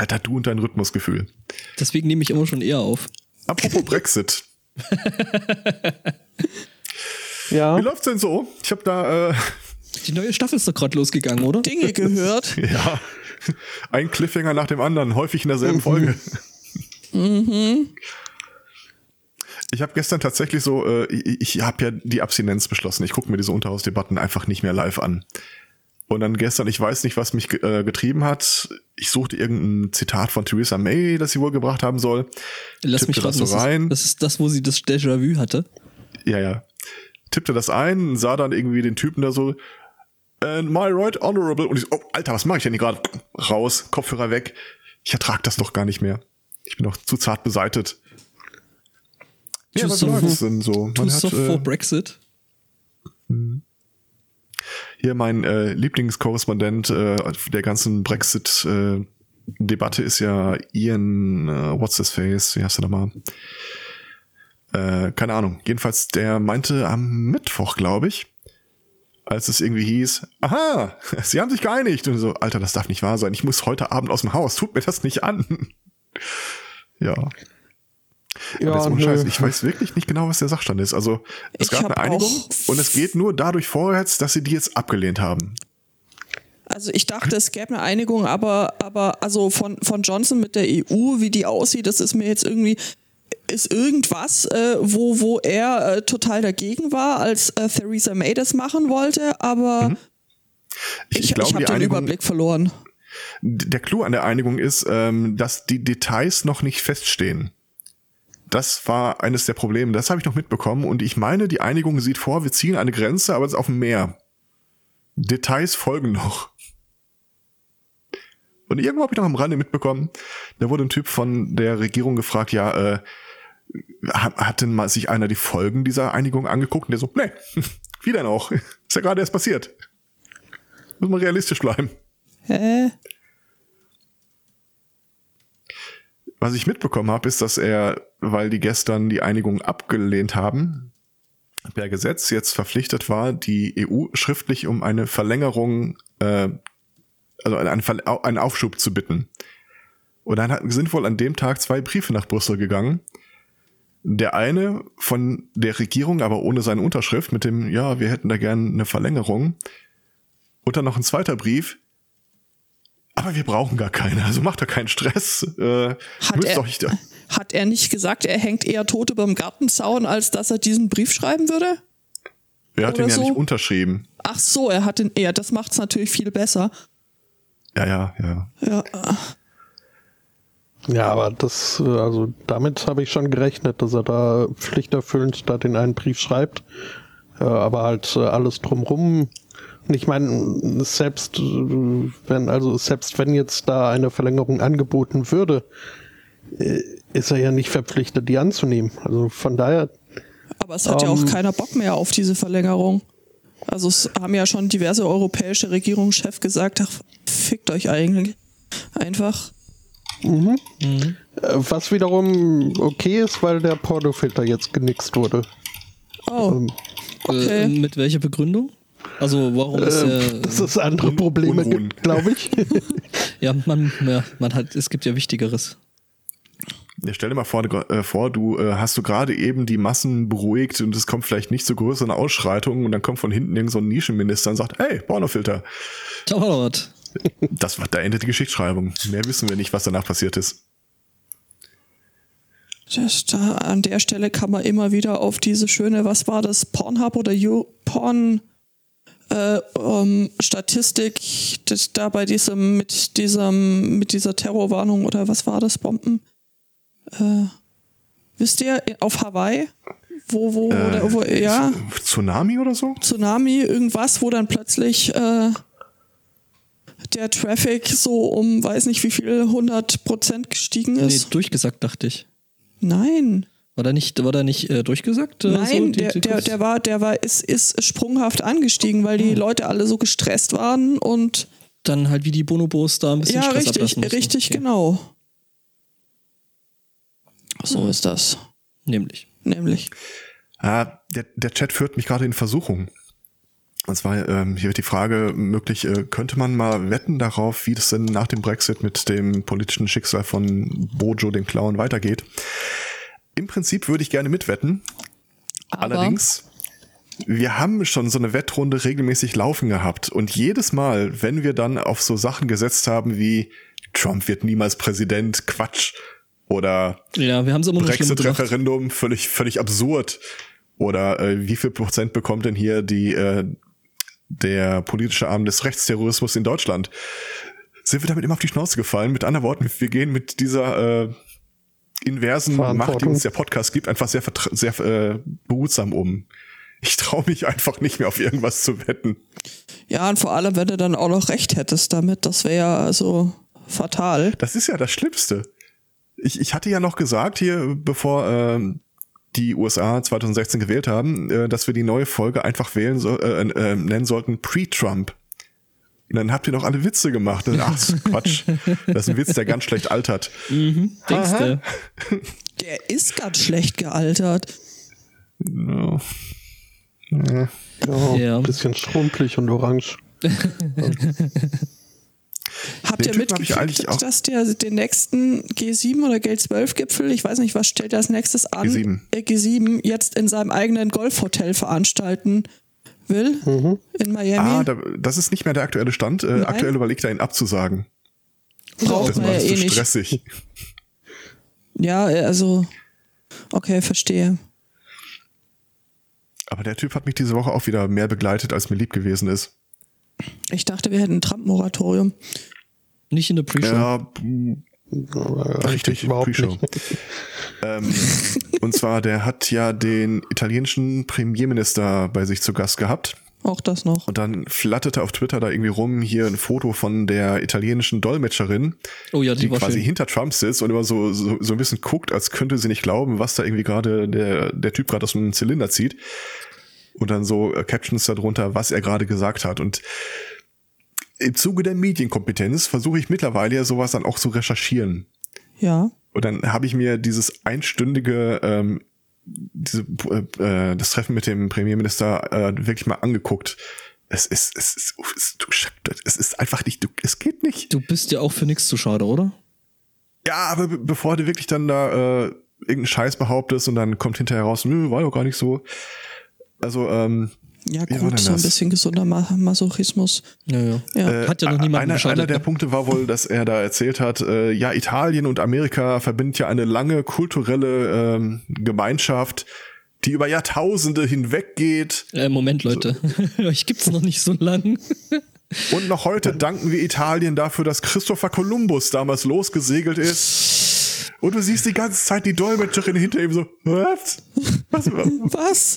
Alter, du und dein Rhythmusgefühl. Deswegen nehme ich immer schon eher auf. Apropos Brexit. Ja. Wie läuft's denn so? Ich habe da, äh, Die neue Staffel ist doch gerade losgegangen, oder? Dinge gehört. ja, ein Cliffhanger nach dem anderen, häufig in derselben Folge. Ich habe gestern tatsächlich so, äh, ich, ich habe ja die Abstinenz beschlossen. Ich gucke mir diese Unterhausdebatten einfach nicht mehr live an. Und dann gestern, ich weiß nicht, was mich äh, getrieben hat. Ich suchte irgendein Zitat von Theresa May, das sie wohl gebracht haben soll. Lass tippte mich raten, das so das, ist, rein. das ist das, wo sie das Déjà-vu hatte. Ja, ja. Tippte das ein, sah dann irgendwie den Typen da so, and my right honorable. Und ich so, oh, Alter, was mache ich denn hier gerade? Raus, Kopfhörer weg. Ich ertrag das doch gar nicht mehr. Ich bin doch zu zart beseitet. Ja, was läuft's denn so? Man hat, äh, Brexit. Hier mein äh, Lieblingskorrespondent äh, der ganzen Brexit-Debatte ist ja Ian, äh, what's his face, wie heißt er nochmal? Äh, keine Ahnung. Jedenfalls, der meinte am Mittwoch, glaube ich, als es irgendwie hieß, aha, sie haben sich geeinigt. Und so, Alter, das darf nicht wahr sein. Ich muss heute Abend aus dem Haus. Tut mir das nicht an. ja. Ja, Aber jetzt. Scheiß, ich weiß wirklich nicht genau, was der Sachstand ist. Also, es Ich gab eine Einigung und es geht nur dadurch vorwärts, dass sie die jetzt abgelehnt haben. Also ich dachte, es gäbe eine Einigung, aber, aber also von, von Johnson mit der EU, wie die aussieht, das ist mir jetzt irgendwie, ist irgendwas, äh, wo, wo er äh, total dagegen war, als äh, Theresa May das machen wollte, aber ich, ich, glaube, habe die den Überblick verloren. der Clou an der Einigung ist, ähm, dass die Details noch nicht feststehen. Das war eines der Probleme. Das habe ich noch mitbekommen. Und ich meine, die Einigung sieht vor, wir ziehen eine Grenze, aber es ist auf dem Meer. Details folgen noch. Und irgendwo habe ich noch am Rande mitbekommen, da wurde ein Typ von der Regierung gefragt, ja, äh, hat, denn mal sich einer die Folgen dieser Einigung angeguckt? Und der so, nee, wie denn auch? Ist ja gerade erst passiert. Muss man realistisch bleiben. Hä? Was ich mitbekommen habe, ist, dass er, weil die gestern die Einigung abgelehnt haben, per Gesetz jetzt verpflichtet war, die EU schriftlich um eine Verlängerung, äh, also einen, einen Aufschub zu bitten. Und dann sind wohl an dem Tag zwei Briefe nach Brüssel gegangen. Der eine von der Regierung, aber ohne seine Unterschrift, mit dem, ja, wir hätten da gern eine Verlängerung. Und dann noch ein zweiter Brief, aber wir brauchen gar keine, also macht da keinen Stress. Äh, Hat müsst er, nicht, hat er nicht gesagt, er hängt eher tot überm Gartenzaun, als dass er diesen Brief schreiben würde? er hat oder ihn ja so? nicht unterschrieben. Ach so, er hat den eher. Das macht es natürlich viel besser. Ja, ja, ja. Ja, Ja, aber das, äh, also damit habe ich schon gerechnet, dass er da pflichterfüllend da den einen Brief schreibt. Äh, aber halt äh, alles drumrum. Ich meine, selbst wenn, also selbst wenn jetzt da eine Verlängerung angeboten würde, äh, ist er ja nicht verpflichtet, die anzunehmen. Also von daher, aber es hat ja auch Ähm. keiner Bock mehr auf diese Verlängerung. Also es haben ja schon diverse europäische Regierungschefs gesagt, ach, fickt euch eigentlich. Einfach. äh, was wiederum okay ist, weil der Pornofilter jetzt genixt wurde. Oh, okay. Äh, mit welcher Begründung? Also warum ist Ähm, er, dass es andere Un- Probleme Unruhen. gibt, glaube ich. ja, man, ja, man hat, es gibt ja Wichtigeres. ja stell dir mal vor, du- äh, vor du äh, hast du gerade eben die Massen beruhigt und es kommt vielleicht nicht zu größeren Ausschreitungen und dann kommt von hinten irgend so ein Nischenminister und sagt, hey, Pornofilter. Dauert. Das war, da endet die Geschichtsschreibung. Mehr wissen wir nicht, was danach passiert ist. Das, da, an der Stelle kann man immer wieder auf diese schöne, was war das, Pornhub oder You Porn äh, ähm, Statistik, das, da bei diesem, mit diesem, mit dieser Terrorwarnung oder was war das, Bomben? Äh, wisst ihr, auf Hawaii? Wo, wo, oder, wo, ja, Tsunami oder so? Tsunami, irgendwas, wo dann plötzlich äh, der Traffic so um, weiß nicht wie viel, 100 Prozent gestiegen Nee, ist. durchgesagt, dachte ich. Nein. War da nicht, war da nicht äh, durchgesagt? äh, Nein, so, die- der, der, der war, der war, ist, ist sprunghaft angestiegen, weil die Leute alle so gestresst waren und Dann halt wie die Bonobos da ein bisschen ja, Stress richtig, ablassen mussten. richtig, Okay. genau. So ist das. Nämlich. Nämlich. Ah, der, der Chat führt mich gerade in Versuchung. Und zwar ähm, hier wird die Frage möglich, äh, könnte man mal wetten darauf, wie das denn nach dem Brexit mit dem politischen Schicksal von Bojo, dem Clown, weitergeht? Im Prinzip würde ich gerne mitwetten. Aber- Allerdings, wir haben schon so eine Wettrunde regelmäßig laufen gehabt. Und jedes Mal, wenn wir dann auf so Sachen gesetzt haben wie Trump wird niemals Präsident, Quatsch. Oder Ja. Brexit-Referendum, völlig, völlig absurd. Oder äh, wie viel Prozent bekommt denn hier die äh, der politische Arm des Rechtsterrorismus in Deutschland? Sind wir damit immer auf die Schnauze gefallen? Mit anderen Worten, wir gehen mit dieser äh, inversen Macht, die uns der Podcast gibt, einfach sehr, sehr äh, behutsam um. Ich traue mich einfach nicht mehr auf irgendwas zu wetten. Ja, und vor allem, wenn du dann auch noch recht hättest damit, das wäre ja also fatal. Das ist ja das Schlimmste. Ich, ich hatte ja noch gesagt hier, bevor ähm, die USA 2016 gewählt haben, äh, dass wir die neue Folge einfach wählen so, äh, äh, nennen sollten Pre-Trump. Und dann habt ihr noch alle Witze gemacht. Ach, das ist Quatsch. Das ist ein Witz, der ganz schlecht altert. Denkst du? Der ist ganz schlecht gealtert. Ja. Ja, Ja. ein bisschen schrumpelig und orange. Habt ihr hab mitgekriegt, dass der den nächsten G7 oder G12-Gipfel, ich weiß nicht, was stellt er als nächstes an, G7. Äh, G7 jetzt in seinem eigenen Golfhotel veranstalten will in Miami? Ah, da, das ist nicht mehr der aktuelle Stand. Äh, aktuell überlegt er ihn abzusagen. Braucht Das man ja eh zu nicht. stressig. Ja, also, okay, verstehe. Aber der Typ hat mich diese Woche auch wieder mehr begleitet, als mir lieb gewesen ist. Ich dachte, wir hätten ein Trump-Moratorium. Nicht in der Pre-Show. Ja, Richtig, überhaupt Pre-Show. nicht. ähm, und zwar, der hat ja den italienischen Premierminister bei sich zu Gast gehabt. Auch das noch. Und dann flatterte auf Twitter da irgendwie rum hier ein Foto von der italienischen Dolmetscherin, Oh ja, die, die quasi schön. hinter Trump sitzt und immer so, so, so ein bisschen guckt, als könnte sie nicht glauben, was da irgendwie gerade der, der Typ gerade aus dem Zylinder zieht. Und dann so äh, Captions darunter, was er gerade gesagt hat. Und im Zuge der Medienkompetenz versuche ich mittlerweile ja sowas dann auch zu recherchieren. Ja. Und dann habe ich mir dieses einstündige, ähm, diese, äh, äh, das Treffen mit dem Premierminister äh, wirklich mal angeguckt. Es ist, es ist, es ist, du, es ist einfach nicht, du, es geht nicht. Du bist ja auch für nichts zu schade, oder? Ja, aber be bevor du wirklich dann da äh, irgendeinen Scheiß behauptest und dann kommt hinterher raus, nö, war doch gar nicht so. Also, ähm, Ja, gut, so ein bisschen gesunder Ma Masochismus. Ja, ja. Ja. Äh, Hat ja noch niemanden einer, einer der ne? Punkte war wohl, dass er da erzählt hat, äh, ja, Italien und Amerika verbindet ja eine lange kulturelle ähm, Gemeinschaft, die über Jahrtausende hinweggeht. Äh, Moment, Leute. Euch gibt's noch nicht so lang. Und noch heute danken wir Italien dafür, dass Christopher Columbus damals losgesegelt ist. Und du siehst die ganze Zeit die Dolmetscherin hinter ihm so, was? Was? Was?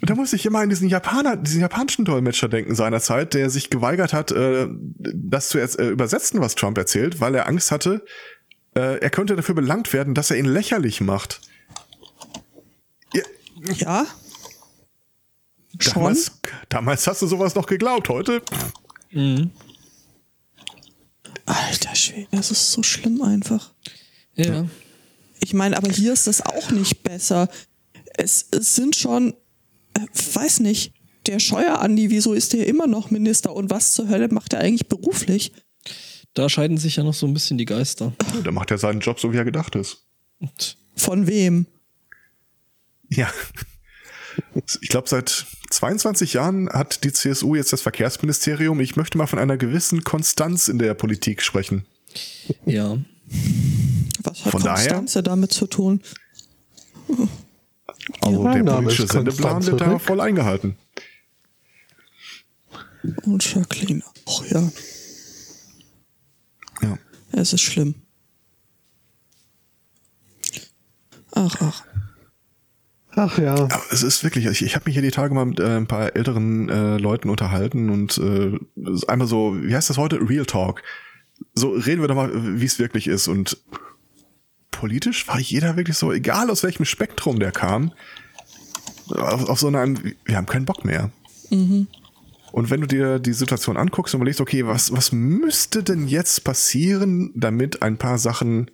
Und da muss ich immer an diesen Japaner, diesen japanischen Dolmetscher denken seinerzeit, der sich geweigert hat, äh, das zu äh, übersetzen, was Trump erzählt, weil er Angst hatte, äh, er könnte dafür belangt werden, dass er ihn lächerlich macht. Ja, Ja? Schon? damals, damals hast du sowas noch geglaubt, heute? Alter Schwede, das ist so schlimm einfach. Ja. Ich meine, aber hier ist das auch nicht besser. Es, es sind schon, weiß nicht, der Scheuer Andi, wieso ist der immer noch Minister und was zur Hölle macht er eigentlich beruflich? Da scheiden sich ja noch so ein bisschen die Geister. Da macht er seinen Job so, wie er gedacht ist. Von wem? Ja. Ich glaube, seit 22 Jahren hat die CSU jetzt das Verkehrsministerium. Ich möchte mal von einer gewissen Konstanz in der Politik sprechen. ja. Was hat Von daher? Konstanze damit zu tun? Also Mein der politische Sendeplan wird da voll eingehalten. Und Jacqueline. Ach ja, Ja. es ist schlimm. Ach, ach. Ach ja. Aber es ist wirklich, ich, ich habe mich hier die Tage mal mit äh, ein paar älteren äh, Leuten unterhalten und äh, es ist einmal so, wie heißt das heute? Real Talk. So reden wir doch mal, wie es wirklich ist. Und politisch war jeder wirklich so, egal aus welchem Spektrum der kam, auf, auf so einem, wir haben keinen Bock mehr. Und wenn du dir die Situation anguckst und überlegst, okay, was, was müsste denn jetzt passieren, damit ein paar Sachen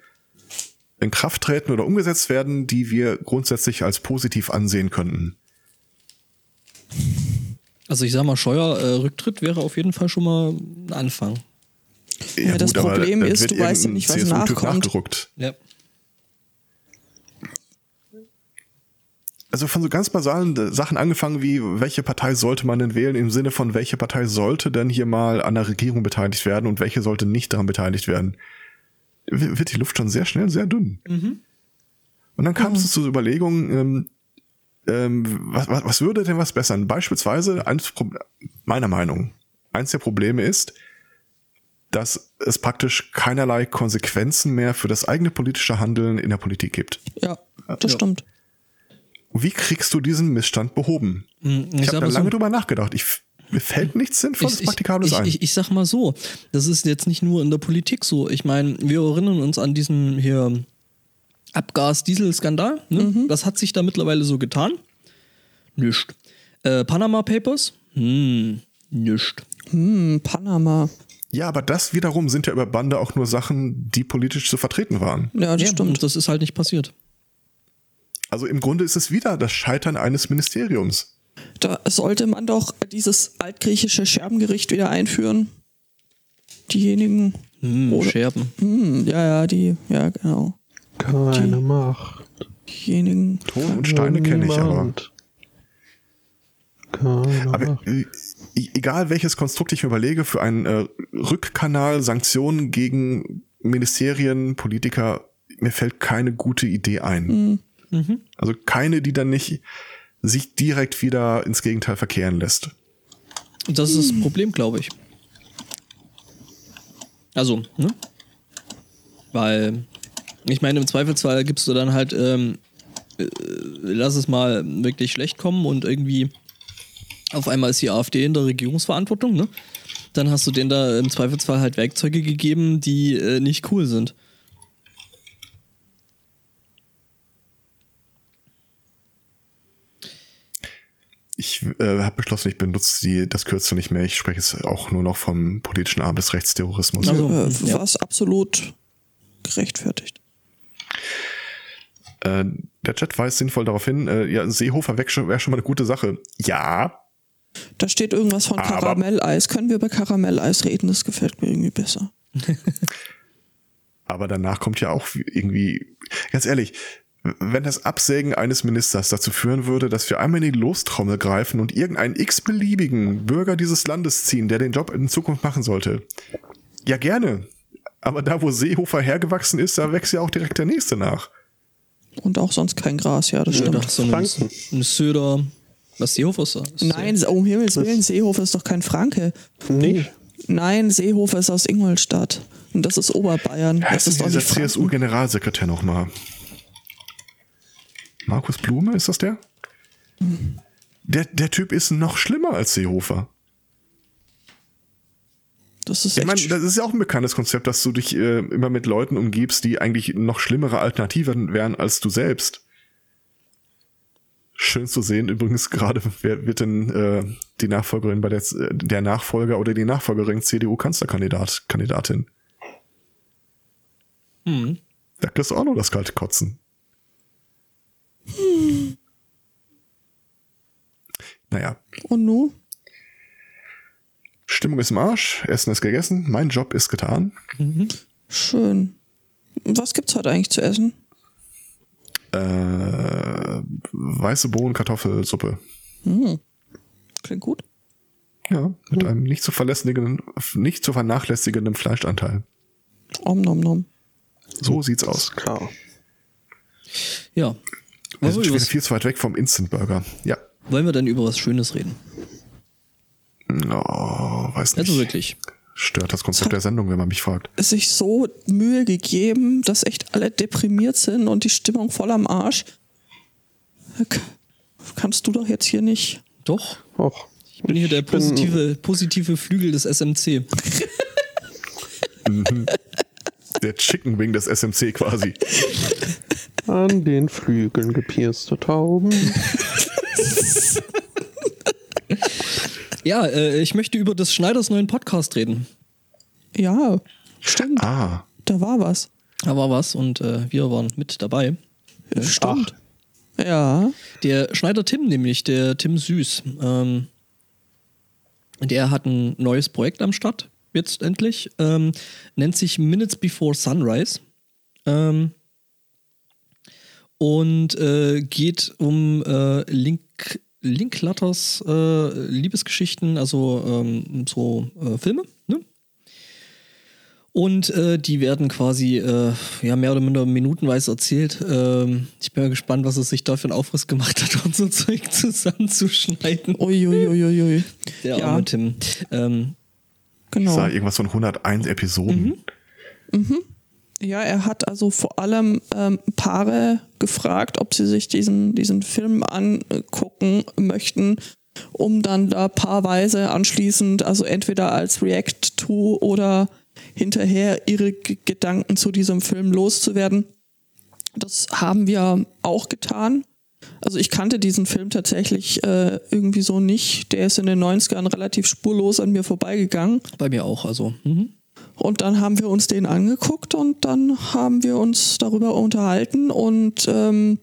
in Kraft treten oder umgesetzt werden, die wir grundsätzlich als positiv ansehen könnten? Also ich sag mal, Scheuer-Rücktritt wäre auf jeden Fall schon mal ein Anfang. Ja, das aber Problem dann ist, du weißt ja nicht, was nachkommt. nachgerückt. Ja. Also von so ganz basalen äh, Sachen angefangen wie, welche Partei sollte man denn wählen, im Sinne von, welche Partei sollte denn hier mal an der Regierung beteiligt werden und welche sollte nicht daran beteiligt werden, wird die Luft schon sehr schnell sehr dünn. Und dann kam es zu Überlegungen, ähm, ähm, was, was, was würde denn was bessern? Beispielsweise, eins, meiner Meinung, eins der Probleme ist, dass es praktisch keinerlei Konsequenzen mehr für das eigene politische Handeln in der Politik gibt. Ja, das Ja. stimmt. Wie kriegst du diesen Missstand behoben? Hm, Ich, sag habe da lange so, drüber nachgedacht. Ich, mir fällt nichts Sinnvolles, ich, Praktikables ich, ein. ich, ich sag mal so, das ist jetzt nicht nur in der Politik so. Ich meine, wir erinnern uns an diesen hier Abgas-Diesel-Skandal. Ne? Was hat sich da mittlerweile so getan? Nischt. Äh, Panama Papers? Hm, nischt. Hm, Panama. ja, aber das wiederum sind ja über Bande auch nur Sachen, die politisch zu vertreten waren. Ja, das Ja, stimmt. das ist halt nicht passiert. Also im Grunde ist es wieder das Scheitern eines Ministeriums. Da sollte man doch dieses altgriechische Scherbengericht wieder einführen. Diejenigen. Hm, Oder- Scherben. Hm, ja, ja, die, ja, genau. Keine Die- Macht. Diejenigen. Ton und Steine kenne ich aber. Keine Aber Macht. egal welches Konstrukt ich mir überlege, für einen äh, Rückkanal Sanktionen gegen Ministerien, Politiker, mir fällt keine gute Idee ein. Also keine, die dann nicht sich direkt wieder ins Gegenteil verkehren lässt. Das ist das Problem, glaube ich. Also, ne? Weil, ich meine, im Zweifelsfall gibst du dann halt, ähm, äh, lass es mal wirklich schlecht kommen und irgendwie auf einmal ist die AfD in der Regierungsverantwortung, ne? Dann hast du denen da im Zweifelsfall halt Werkzeuge gegeben, die äh, nicht cool sind. Ich äh, habe beschlossen, ich benutze die, das Kürzel nicht mehr. Ich spreche jetzt auch nur noch vom politischen Arm des Rechtsterrorismus. Also, äh, ja. Was absolut gerechtfertigt. Äh, der Chat weist sinnvoll darauf hin, äh, ja, Seehofer weg wäre schon mal eine gute Sache. Ja, Da steht irgendwas von Karamelleis. Können wir über Karamelleis reden? Das gefällt mir irgendwie besser. aber danach kommt ja auch irgendwie, ganz ehrlich, wenn das Absägen eines Ministers dazu führen würde, dass wir einmal in die Lostrommel greifen und irgendeinen x-beliebigen Bürger dieses Landes ziehen, der den Job in Zukunft machen sollte, ja gerne. Aber da, wo Seehofer hergewachsen ist, da wächst ja auch direkt der nächste nach. Und auch sonst kein Gras, ja, das stimmt. Oder so eine Söder. Was Seehofer ist? ist Nein, um Himmels Willen, Seehofer ist doch kein Franke. Nicht? Nein, Seehofer ist aus Ingolstadt. Und das ist Oberbayern. Wer Das ist doch dieser. CSU-Generalsekretär nochmal? Markus Blume, ist das der? Der, der Typ ist noch schlimmer als Seehofer. Das ist Ich meine, das ist ja auch ein bekanntes Konzept, dass du dich äh, immer mit Leuten umgibst, die eigentlich noch schlimmere Alternativen wären als du selbst. Schön zu sehen, übrigens gerade, wer wird denn äh, die Nachfolgerin bei der, der Nachfolger oder die Nachfolgerin CDU-Kanzlerkandidat, Kandidatin? Hm. Da kriegst du auch noch das kalte Kotzen. Naja, Und nu? Stimmung ist im Arsch, Essen ist gegessen, mein Job ist getan. Schön. Was gibt's heute eigentlich zu essen? Äh, weiße Bohnen, Kartoffelsuppe. Klingt gut. Ja, mit einem nicht zu verlässlichen, nicht zu vernachlässigenden Fleischanteil. Om nom nom. So sieht's aus. Klar. Ja. Wir sind schon viel zu weit weg vom Instant Burger. Ja. wollen wir dann über was Schönes reden? Oh, weiß nicht. Also wirklich. Stört das Konzept der Sendung, wenn man mich fragt. Sich so Mühe gegeben, dass echt alle deprimiert sind und die Stimmung voll am Arsch. Kannst du doch jetzt hier nicht. Doch. Och. Ich bin hier der positive, positive Flügel des SMC. Der Chicken Wing des SMC quasi. An den Flügeln gepierste Tauben. Ja, äh, ich möchte über des Schneiders neuen Podcast reden. Ja, stimmt. Ah, Da war was. Da war was und äh, wir waren mit dabei. Stimmt. Ja. Der Schneider Tim nämlich, der Tim Süß. Ähm, Der hat ein neues Projekt am Start, jetzt endlich. Ähm, nennt sich Minutes Before Sunrise. Ähm, und äh, geht um äh, Link, Linklatters äh, Liebesgeschichten, also ähm, so äh, Filme. Ne? Und äh, die werden quasi äh, ja, mehr oder minder minutenweise erzählt. Ähm, ich bin mal gespannt, was er sich da für einen Aufriss gemacht hat, um so Zeug zusammenzuschneiden. Uiuiuiui. Der Ja. arme Tim. Ähm, Genau. Sah irgendwas von 101 Episoden. Ja, er hat also vor allem ähm, Paare gefragt, ob sie sich diesen, diesen Film angucken möchten, um dann da paarweise anschließend, also entweder als React-to oder hinterher ihre G Gedanken zu diesem Film loszuwerden. Das haben wir auch getan. Also ich kannte diesen Film tatsächlich äh, irgendwie so nicht. Der ist in den 90ern relativ spurlos an mir vorbeigegangen. bei mir auch, also. Mhm. Und dann haben wir uns den angeguckt und dann haben wir uns darüber unterhalten. Und ähm,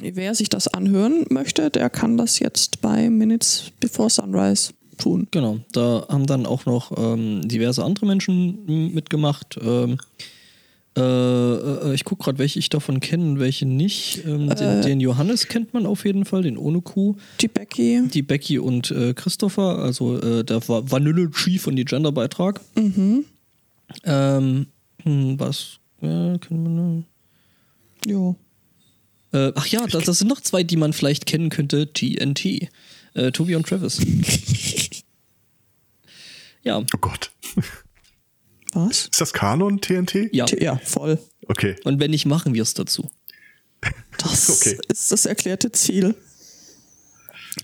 wer sich das anhören möchte, der kann das jetzt bei Minutes Before Sunrise tun. Genau, da haben dann auch noch ähm, diverse andere Menschen mitgemacht. Ähm, äh, äh, ich gucke gerade, welche ich davon kenne und welche nicht. Ähm, den, den Johannes kennt man auf jeden Fall, den ohne Kuh. Die Becky, Die Becky und äh, Christopher, also äh, der Va- Vanille Chief und die Genderbeitrag. mhm. Ähm, hm, was äh, können wir noch? ja. Äh, ach ja, das, das sind noch zwei, die man vielleicht kennen könnte. TNT. Äh, Tobi und Travis. ja, Oh Gott. Was? Ist das Kanon TNT? ja. T- Ja, voll. Okay. Und wenn nicht, machen wir es dazu. Das Okay. ist das erklärte Ziel.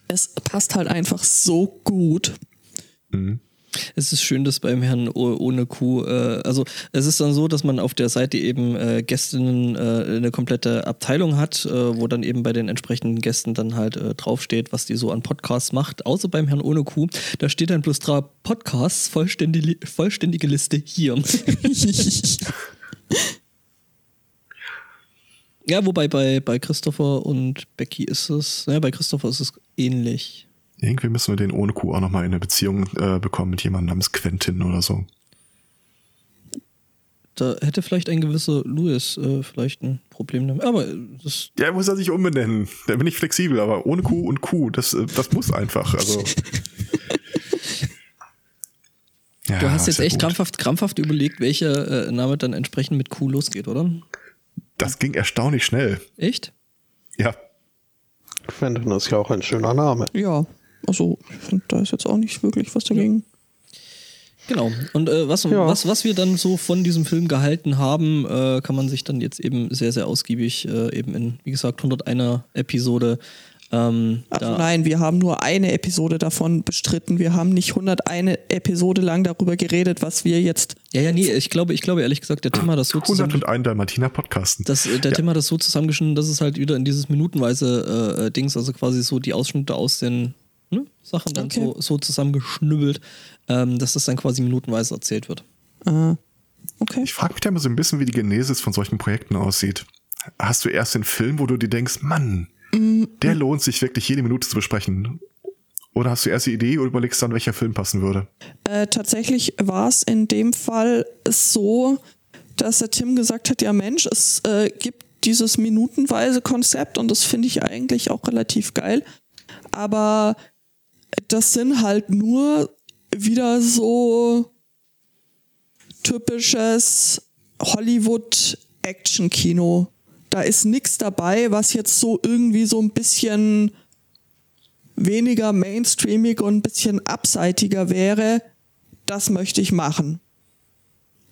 Es passt halt einfach so gut. Es ist schön, dass beim Herrn ohne Kuh, äh, also es ist dann so, dass man auf der Seite eben äh, Gästinnen äh, eine komplette Abteilung hat, äh, wo dann eben bei den entsprechenden Gästen dann halt äh, draufsteht, was die so an Podcasts macht. Außer beim Herrn ohne Kuh, da steht dann bloß drauf Podcasts, vollständige, vollständige Liste hier. ja, wobei bei, bei Christopher und Becky ist es, ja, bei Christopher ist es ähnlich. Irgendwie müssen wir den ohne Kuh auch nochmal in eine Beziehung äh, bekommen mit jemandem namens Quentin oder so. Da hätte vielleicht ein gewisser Louis äh, vielleicht ein Problem damit. Aber äh, das, Ja, muss er sich umbenennen. Da bin ich flexibel, aber ohne Kuh und Kuh, das, äh, das muss einfach. Also. Ja, du hast jetzt echt gut. krampfhaft, krampfhaft überlegt, welcher äh, Name dann entsprechend mit Q losgeht, oder? Das ging erstaunlich schnell. Echt? Ja. Quentin ist ja auch ein schöner Name. Ja, also ich finde, da ist jetzt auch nicht wirklich was dagegen. Genau. Und äh, was, Ja. was, was wir dann so von diesem Film gehalten haben, äh, kann man sich dann jetzt eben sehr, sehr ausgiebig äh, eben in, wie gesagt, 101er Episode. Ähm, Also nein, wir haben nur eine Episode davon bestritten. Wir haben nicht 101 Episode lang darüber geredet, was wir jetzt. Ja, ja, nee, ich glaube, ich glaube ehrlich gesagt, der Tim hat das so zusammen. 101 Dalmatiner Podcasten. Das, äh, der Ja. Tim hat das so zusammengeschnitten, dass es halt wieder in dieses minutenweise äh, äh, Dings, also quasi so die Ausschnitte aus den ne, Sachen dann Okay. so, so zusammengeschnübbelt, ähm, dass das dann quasi minutenweise erzählt wird. Äh, okay. Ich frage mich da immer so ein bisschen, wie die Genesis von solchen Projekten aussieht. Hast du erst den Film, wo du dir denkst, Mann, der lohnt sich wirklich jede Minute zu besprechen? Oder hast du erst die Idee und überlegst dann, welcher Film passen würde? Äh, tatsächlich war es in dem Fall so, dass der Tim gesagt hat, ja Mensch, es äh, gibt dieses minutenweise Konzept und das finde ich eigentlich auch relativ geil. Aber das sind halt nur wieder so typisches Hollywood-Action-Kino. Da ist nichts dabei, was jetzt so irgendwie so ein bisschen weniger mainstreamig und ein bisschen abseitiger wäre, das möchte ich machen.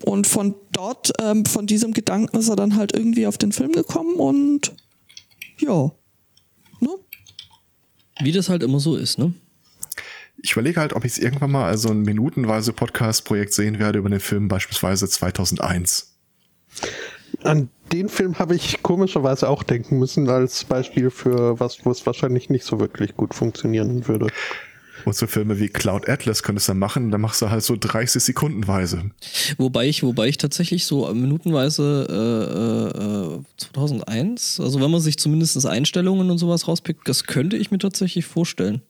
Und von dort, ähm, von diesem Gedanken ist er dann halt irgendwie auf den Film gekommen und ja. Ne? Wie das halt immer so ist, ne? Ich überlege halt, ob ich es irgendwann mal als so ein minutenweise Podcast-Projekt sehen werde über den Film beispielsweise 2001. An den Film habe ich komischerweise auch denken müssen, als Beispiel für was, wo es wahrscheinlich nicht so wirklich gut funktionieren würde. Und so Filme wie Cloud Atlas könntest du dann machen, dann machst du halt so 30 Sekundenweise. Wobei ich, wobei ich tatsächlich so minutenweise äh, äh, 2001, also wenn man sich zumindest Einstellungen und sowas rauspickt, das könnte ich mir tatsächlich vorstellen.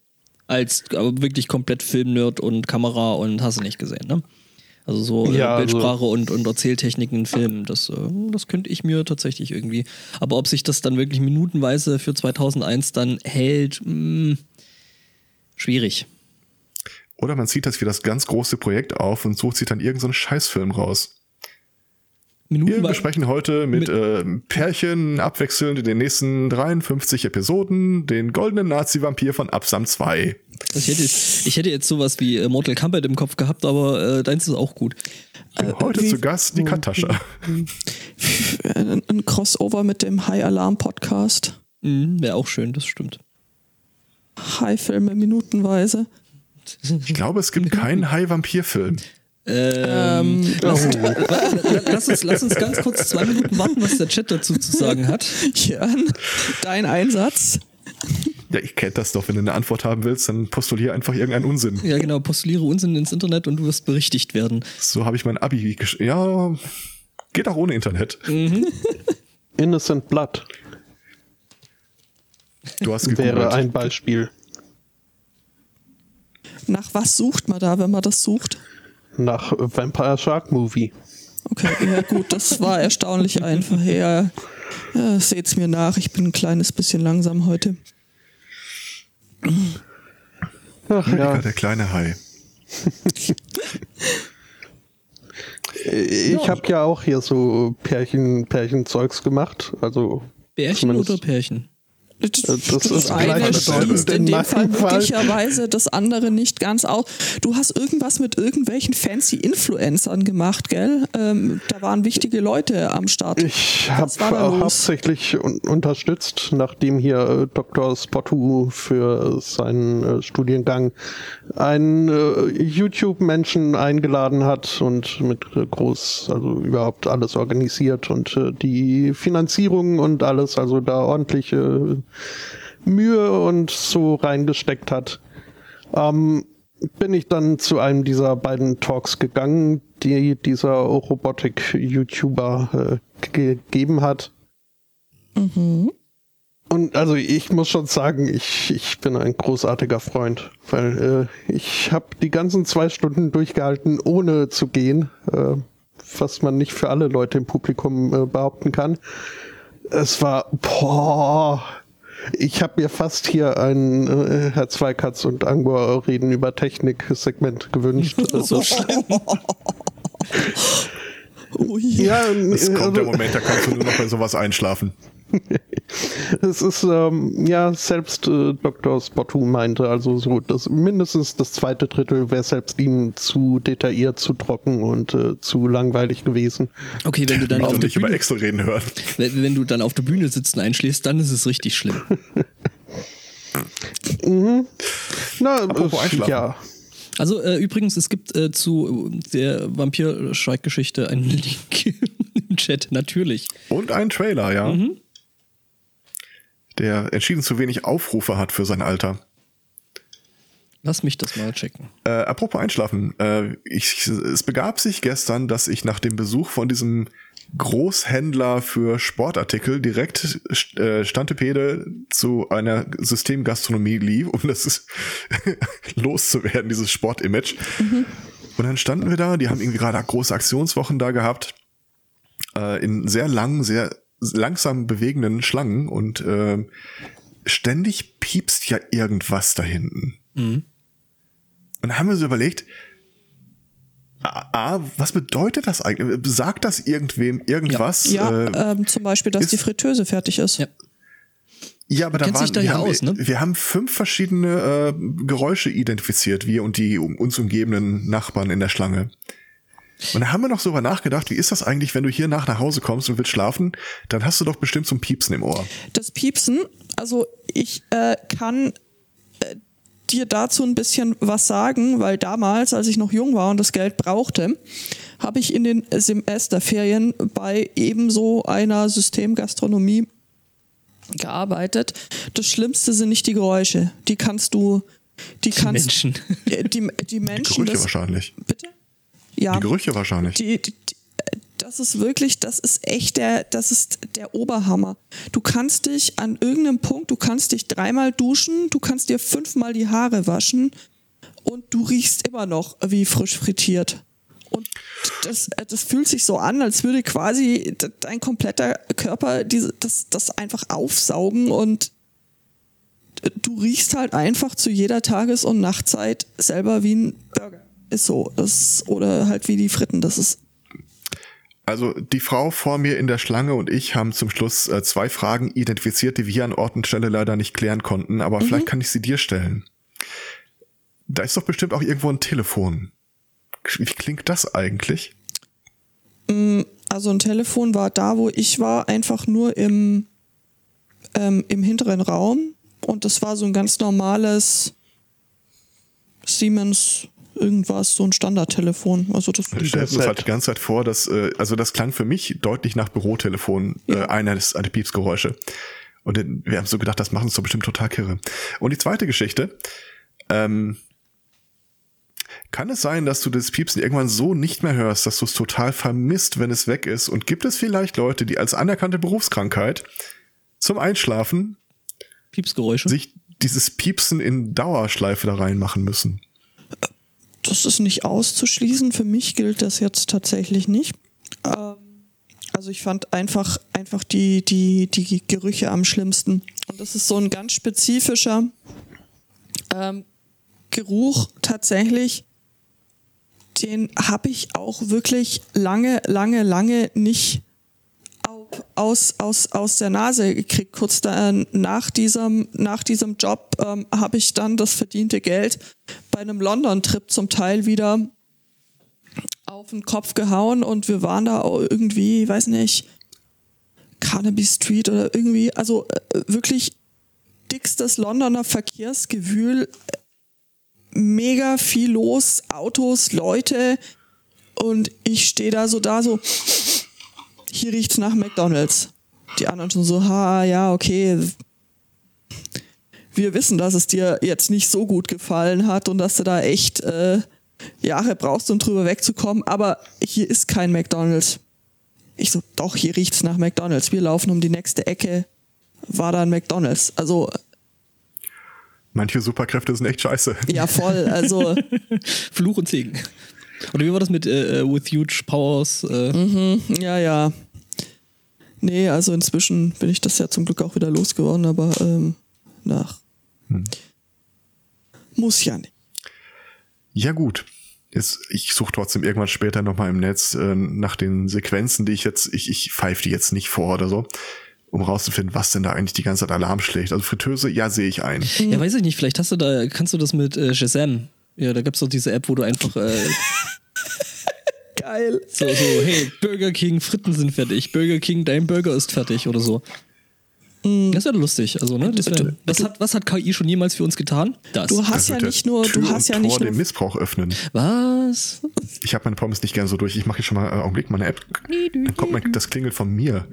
Als wirklich komplett Filmnerd und Kamera und hast du nicht gesehen, ne? Also so äh, Ja, also- Bildsprache und, und Erzähltechniken in Filmen, das, äh, das könnte ich mir tatsächlich irgendwie. Aber ob sich das dann wirklich minutenweise für 2001 dann hält, mh, schwierig. Oder man zieht das wie das ganz große Projekt auf und sucht sich dann irgendeinen Scheißfilm raus. Wir Minutenweise. besprechen heute mit, Mit- äh, Pärchen abwechselnd in den nächsten 53 Episoden den goldenen Nazi-Vampir von Absam 2. Also ich, hätte, jetzt- ich hätte jetzt sowas wie äh, Mortal Kombat im Kopf gehabt, aber äh, deins ist auch gut. Heute wie- zu Gast die Katascha. Ein, ein Crossover mit dem High Alarm Podcast. Mhm, Wäre auch schön, das stimmt. High-Filme minutenweise. Ich glaube, es gibt keinen High-Vampir-Film. Ähm, lass, lass, uns, lass uns ganz kurz zwei Minuten warten, was der Chat dazu zu sagen hat. Jörn, dein Einsatz. Ja, ich kennt das doch. Wenn du eine Antwort haben willst, dann postulier einfach irgendeinen Unsinn. Ja, genau, postuliere Unsinn ins Internet und du wirst berichtigt werden. So habe ich mein Abi gesch Ja, geht auch ohne Internet. Innocent Blood Du hast wäre gegoogelt. ein Beispiel. Nach was sucht man da, wenn man das sucht? Nach Vampire Shark Movie. Okay, ja gut, das war erstaunlich einfach. Ja, ja seht's mir nach, ich bin ein kleines bisschen langsam heute. Ach ja, der kleine Hai. ich habe ja auch hier so Pärchen, Pärchenzeugs gemacht. Also Bärchen zumindest- oder Pärchen? Das, das ist eine schließt in in dem Fall möglicherweise das andere nicht ganz aus. Du hast irgendwas mit irgendwelchen fancy Influencern gemacht, gell? Ähm, da waren wichtige Leute am Start. Ich habe hauptsächlich un unterstützt, nachdem hier äh, Dr. Spottu für seinen äh, Studiengang einen äh, YouTube-Menschen eingeladen hat und mit äh, groß, also überhaupt alles organisiert und äh, die Finanzierung und alles, also da ordentlich äh, Mühe und so reingesteckt hat. Ähm, bin ich dann zu einem dieser beiden Talks gegangen, die dieser Robotik-YouTuber äh, gegeben hat. Und also ich muss schon sagen, ich, ich bin ein großartiger Freund, weil äh, ich habe die ganzen zwei Stunden durchgehalten, ohne zu gehen, äh, was man nicht für alle Leute im Publikum äh, behaupten kann. Es war, boah, ich habe mir fast hier ein äh, Herr Zweikatz und Angor reden über Technik-Segment gewünscht. So schlimm. Ui. ja, Es kommt der also- Moment, da kannst du nur noch bei sowas einschlafen. Es ist, ähm, ja, selbst äh, Dr. Spottu meinte, also so, dass mindestens das zweite Drittel wäre selbst ihm zu detailliert, zu trocken und äh, zu langweilig gewesen. Okay, wenn du dann Ich auf der über Bühne, Excel reden hören. wenn, wenn du dann auf der Bühne sitzt und einschläfst, dann ist es richtig schlimm. Na, Apropos äh, ja. Also äh, übrigens, es gibt äh, zu der Vampir-Schreik-Geschichte einen Link im Chat, natürlich. Und ein Trailer, ja. Der entschieden zu wenig Aufrufe hat für sein Alter. Lass mich das mal checken. Äh, apropos Einschlafen. Äh, ich, es begab sich gestern, dass ich nach dem Besuch von diesem Großhändler für Sportartikel direkt äh, Stantepede zu einer Systemgastronomie lief, um das loszuwerden, dieses Sportimage. Und dann standen wir da, die haben irgendwie gerade große Aktionswochen da gehabt, äh, in sehr langen, sehr langsam bewegenden Schlangen und äh, ständig piepst ja irgendwas da hinten. Und dann haben wir so überlegt, A, A, was bedeutet das eigentlich? Sagt das irgendwem irgendwas? Ja, Äh, ähm, zum Beispiel, dass ist- die Fritteuse fertig ist. Ja. ja, aber da waren, sich da wir, ja haben, aus, ne? wir haben fünf verschiedene äh, Geräusche identifiziert, wir und die um, uns umgebenden Nachbarn in der Schlange. Und da haben wir noch so über nachgedacht, wie ist das eigentlich, wenn du hier nach nach Hause kommst und willst schlafen, dann hast du doch bestimmt so ein Piepsen im Ohr. Das Piepsen, also ich äh, kann äh, dir dazu ein bisschen was sagen, weil damals, als ich noch jung war und das Geld brauchte, habe ich in den Semesterferien bei ebenso einer Systemgastronomie gearbeitet. Das Schlimmste sind nicht die Geräusche. Die kannst du, die, kannst Menschen. Die, die, die Menschen. Gerüche das, wahrscheinlich. Bitte? Ja. Die Gerüche wahrscheinlich. Die, die, das ist wirklich, das ist echt der, das ist der Oberhammer. Du kannst dich an irgendeinem Punkt, du kannst dich dreimal duschen, du kannst dir fünfmal die Haare waschen und du riechst immer noch wie frisch frittiert. Und das, das fühlt sich so an, als würde quasi dein kompletter Körper diese, das, das einfach aufsaugen und du riechst halt einfach zu jeder Tages- und Nachtzeit selber wie ein Burger. Ist so. Das, oder halt wie die Fritten. Das ist also die Frau vor mir in der Schlange und ich haben zum Schluss äh, zwei Fragen identifiziert, die wir an Ort und Stelle leider nicht klären konnten, aber mhm. vielleicht kann ich sie dir stellen. Da ist doch bestimmt auch irgendwo ein Telefon. Wie klingt das eigentlich? Mm, also ein Telefon war da, wo ich war, einfach nur im, ähm, im hinteren Raum. Und das war so ein ganz normales Siemens irgendwas, so ein Standardtelefon. Also das ich stelle mir halt die ganze Zeit vor, dass, äh, also das klang für mich deutlich nach Bürotelefon, äh, ja. äh, eines, eine Piepsgeräusche. Und wir haben so gedacht, das machen uns doch bestimmt total kirre. Und die zweite Geschichte, ähm, kann es sein, dass du das Piepsen irgendwann so nicht mehr hörst, dass du es total vermisst, wenn es weg ist? Und gibt es vielleicht Leute, die als anerkannte Berufskrankheit zum Einschlafen Piepsgeräusche sich dieses Piepsen in Dauerschleife da reinmachen müssen? Das ist nicht auszuschließen. Für mich gilt das jetzt tatsächlich nicht. Ähm, also ich fand einfach, einfach die, die, die Gerüche am schlimmsten. Und das ist so ein ganz spezifischer ähm, Geruch tatsächlich, den habe ich auch wirklich lange, lange, lange nicht aus, aus, aus der Nase gekriegt. Kurz da, nach, diesem, nach diesem Job ähm, habe ich dann das verdiente Geld bei einem London-Trip zum Teil wieder auf den Kopf gehauen und wir waren da irgendwie, weiß nicht, Carnaby Street oder irgendwie, also äh, wirklich dickstes Londoner Verkehrsgewühl, mega viel los, Autos, Leute und ich stehe da so da so hier riecht's nach McDonalds. Die anderen schon so, ha, ja, okay. Wir wissen, dass es dir jetzt nicht so gut gefallen hat und dass du da echt äh, Jahre brauchst, um drüber wegzukommen, aber hier ist kein McDonalds. Ich so, doch, hier riecht's nach McDonalds. Wir laufen um die nächste Ecke, war da ein McDonalds. Also Manche Superkräfte sind echt scheiße. Ja, voll. Also Fluch und Segen. Oder wie war das mit äh, äh, With Huge Powers? Äh? Mhm, ja, ja. Nee, also inzwischen bin ich das ja zum Glück auch wieder losgeworden, aber ähm, nach. Hm. Muss ja nicht. Ja, gut. Jetzt, ich suche trotzdem irgendwann später nochmal im Netz äh, nach den Sequenzen, die ich jetzt, ich, ich pfeife die jetzt nicht vor oder so, um rauszufinden, was denn da eigentlich die ganze Zeit Alarm schlägt. Also Fritteuse, ja, sehe ich ein. Ja, weiß ich nicht, vielleicht hast du da, kannst du das mit äh, Shazam ja, da gab's doch diese App, wo du einfach. Äh, Geil. So, so, hey, Burger King, Fritten sind fertig. Burger King, dein Burger ist fertig oder so. Mm. Das wäre lustig. Also, ne? Wär, was, hat, was hat KI schon jemals für uns getan? Das. Du hast ja nicht nur, du hast ja nicht nur den Missbrauch öffnen. Was? Ich habe meine Pommes nicht gern so durch. Ich mache jetzt schon mal einen Augenblick meine App. Dann kommt mein, das klingelt von mir.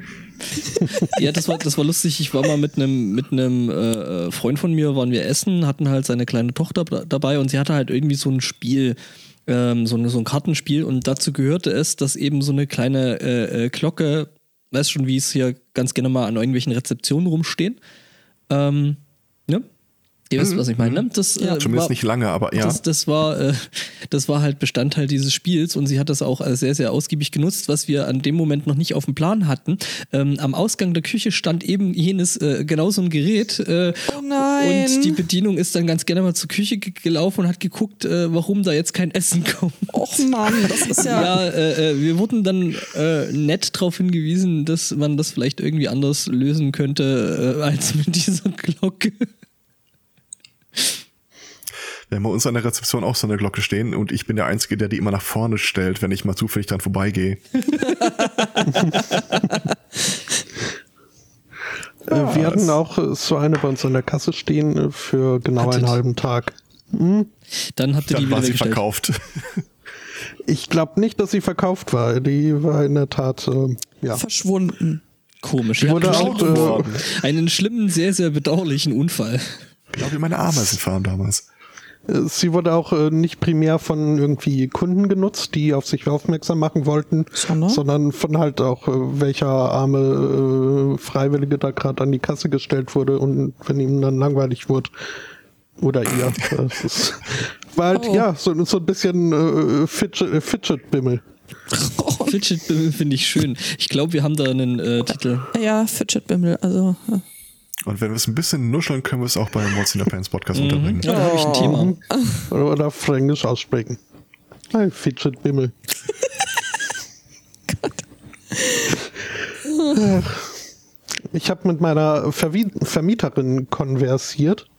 ja, das war, das war lustig. Ich war mal mit einem mit einem äh, Freund von mir, waren wir essen, hatten halt seine kleine Tochter dabei und sie hatte halt irgendwie so ein Spiel. Ähm, so, so ein Kartenspiel und dazu gehörte es, dass eben so eine kleine äh, äh Glocke weißt schon, wie es hier ganz gerne mal an irgendwelchen Rezeptionen rumstehen. Ähm, Ihr wisst, was ich meine, ne? Das, ja, äh, zumindest war, nicht lange, aber ja. Das, das, war, äh, das war halt Bestandteil dieses Spiels und sie hat das auch sehr, sehr ausgiebig genutzt, was wir an dem Moment noch nicht auf dem Plan hatten. Ähm, am Ausgang der Küche stand eben jenes, äh, genau so ein Gerät. Äh, oh nein. Und die Bedienung ist dann ganz gerne mal zur Küche gelaufen und hat geguckt, äh, warum da jetzt kein Essen kommt. Och Mann, das ist ja. Ja, äh, äh, wir wurden dann äh, nett darauf hingewiesen, dass man das vielleicht irgendwie anders lösen könnte, äh, als mit dieser Glocke. Wir haben bei uns an der Rezeption auch so eine Glocke stehen und ich bin der Einzige, der die immer nach vorne stellt, wenn ich mal zufällig dran vorbeigehe. Äh, wir hatten auch äh, so eine bei uns an der Kasse stehen äh, für genau einen halben Tag. Hm? Dann habt ihr Dann die war sie verkauft. Ich glaube nicht, dass sie verkauft war. Die war in der Tat äh, ja. verschwunden. Komisch. Die wurde auch, äh, einen schlimmen, sehr, sehr bedauerlichen Unfall. Genau wie meine Ameisenfarm damals. Äh, Sie wurde auch äh, nicht primär von irgendwie Kunden genutzt, die auf sich aufmerksam machen wollten, Sondern? sondern von halt auch äh, welcher arme äh, Freiwillige da gerade an die Kasse gestellt wurde und wenn ihm dann langweilig wurde oder ihr. Das ist, war halt, Oh. ja, so, so ein bisschen äh, Fidget, Fidget-Bimmel. Fidget Bimmel finde ich schön. Ich glaube, wir haben da einen äh, Titel. Ja, Fidget Bimmel, also. ja. Und wenn wir es ein bisschen nuscheln, können wir es auch beim What's in the Pants Podcast unterbringen. Ja, da habe ich ein Thema. Oder, oder auf Fränkisch aussprechen. Ein Fidget-Bimmel. Ich habe mit meiner Vermieterin konversiert,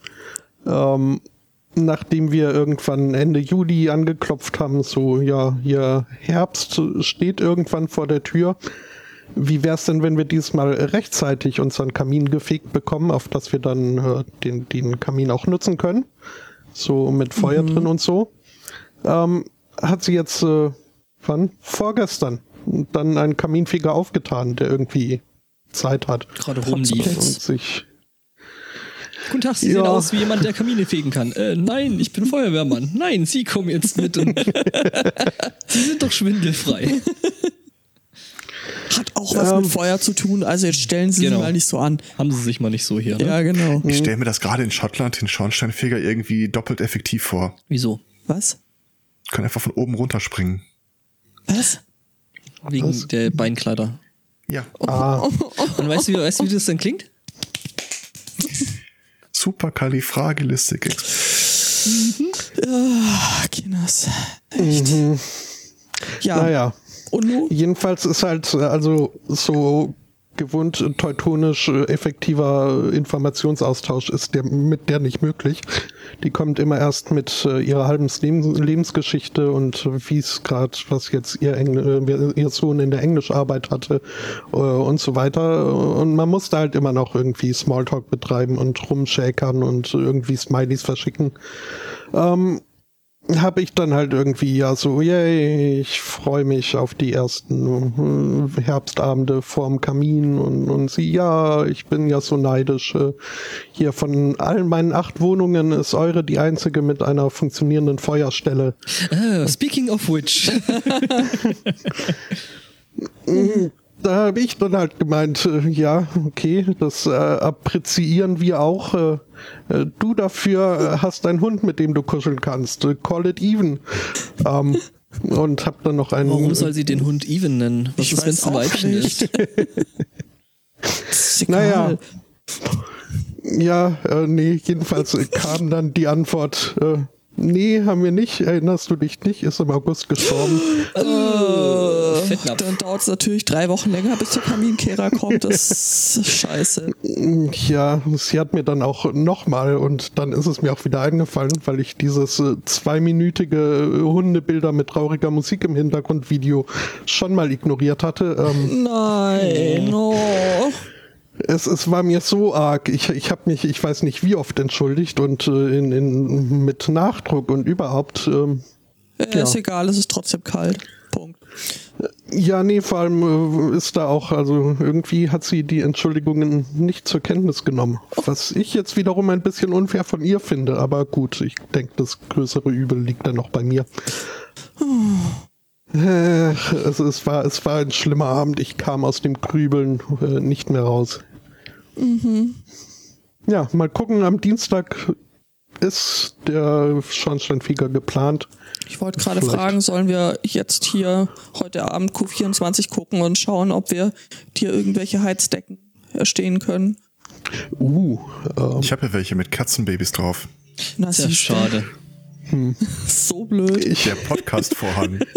ähm, nachdem wir irgendwann Ende Juli angeklopft haben, so, ja, hier Herbst steht irgendwann vor der Tür. Wie wär's denn, wenn wir diesmal rechtzeitig unseren Kamin gefegt bekommen, auf dass wir dann äh, den, den Kamin auch nutzen können? So mit Feuer drin und so. Ähm, hat sie jetzt, äh, wann? Vorgestern dann einen Kaminfeger aufgetan, der irgendwie Zeit hat. Gerade Und rumlief. sich Guten Tag, Sie Ja. sehen aus wie jemand, der Kamine fegen kann. Äh, nein, ich bin Feuerwehrmann. Nein, Sie kommen jetzt mit. Und Sie sind doch schwindelfrei. Was Ähm, mit Feuer zu tun, also jetzt stellen Sie Genau. sich mal nicht so an. Haben Sie sich mal nicht so hier, ne? Ja, genau. Ich stelle mir das gerade in Schottland, den Schornsteinfeger, irgendwie doppelt effektiv vor. Wieso? Was? Können einfach von oben runterspringen. Was? Wegen der Beinkleider. Ja, ah, Und weißt du, wie, weißt du, wie das dann klingt? Superkalifragilistik. Ah, Kinas. Echt? Ja. naja. Nun? Jedenfalls ist halt also so gewohnt teutonisch äh, effektiver Informationsaustausch ist der mit der nicht möglich. Die kommt immer erst mit äh, ihrer halben Lebens Lebensgeschichte und wie es gerade, was jetzt ihr, Engl äh, ihr Sohn in der Englischarbeit hatte und so weiter. Und man musste halt immer noch irgendwie Smalltalk betreiben und rumschäkern und irgendwie Smileys verschicken. Ähm, habe ich dann halt irgendwie ja so, yay, ich freue mich auf die ersten äh, Herbstabende vorm Kamin und, und sie, ja, ich bin ja so neidisch. Äh, hier von allen meinen acht Wohnungen ist eure die einzige mit einer funktionierenden Feuerstelle. Ah, speaking of which. Da habe ich dann halt gemeint, äh, ja, okay, das äh, appreziieren wir auch. Äh, äh, du dafür äh, hast einen Hund, mit dem du kuscheln kannst. Äh, call it even. Ähm, und hab dann noch einen. Warum soll sie den Hund Even nennen? Was Ich ist, wenn es ein Weibchen nicht. ist? Naja. Ja, nee, jedenfalls kam dann die Antwort, nee, haben wir nicht, erinnerst du dich nicht, ist im August gestorben. Äh, Fettnapf. dann dauert es natürlich drei Wochen länger, bis der Kaminkehrer kommt. Das ist scheiße. Ja, sie hat mir dann auch nochmal und dann ist es mir auch wieder eingefallen, weil ich dieses äh, zweiminütige äh, Hundebilder mit trauriger Musik im Hintergrundvideo schon mal ignoriert hatte. Ähm, Nein, oh. Es, es war mir so arg. Ich, ich habe mich, ich weiß nicht wie oft entschuldigt und äh, in, in, mit Nachdruck und überhaupt. Ähm, Äh, Ist egal, es ist trotzdem kalt. Punkt. Ja, nee, vor allem äh, ist da auch, also irgendwie hat sie die Entschuldigungen nicht zur Kenntnis genommen. Was ich jetzt wiederum ein bisschen unfair von ihr finde, aber gut, ich denke, das größere Übel liegt dann noch bei mir. Also es war, es war ein schlimmer Abend. Ich kam aus dem Grübeln äh, nicht mehr raus. Ja, mal gucken. Am Dienstag ist der Schornsteinfeger geplant. Ich wollte gerade fragen, sollen wir jetzt hier heute Abend Q24 gucken und schauen, ob wir dir irgendwelche Heizdecken erstehen können? Uh, ähm, Ich habe ja welche mit Katzenbabys drauf. Na, Sehr siehste, schade. So blöd. Der Podcast-Vorhang.